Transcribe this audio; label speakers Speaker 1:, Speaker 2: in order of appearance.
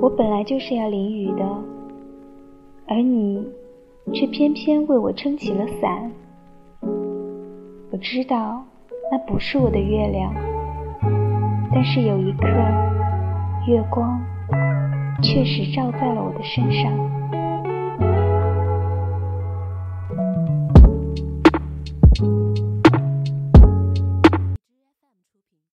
Speaker 1: 我本来就是要淋雨的，而你却偏偏为我撑起了伞。我知道那不是我的月亮，但是有一刻，月光确实照在了我的身上。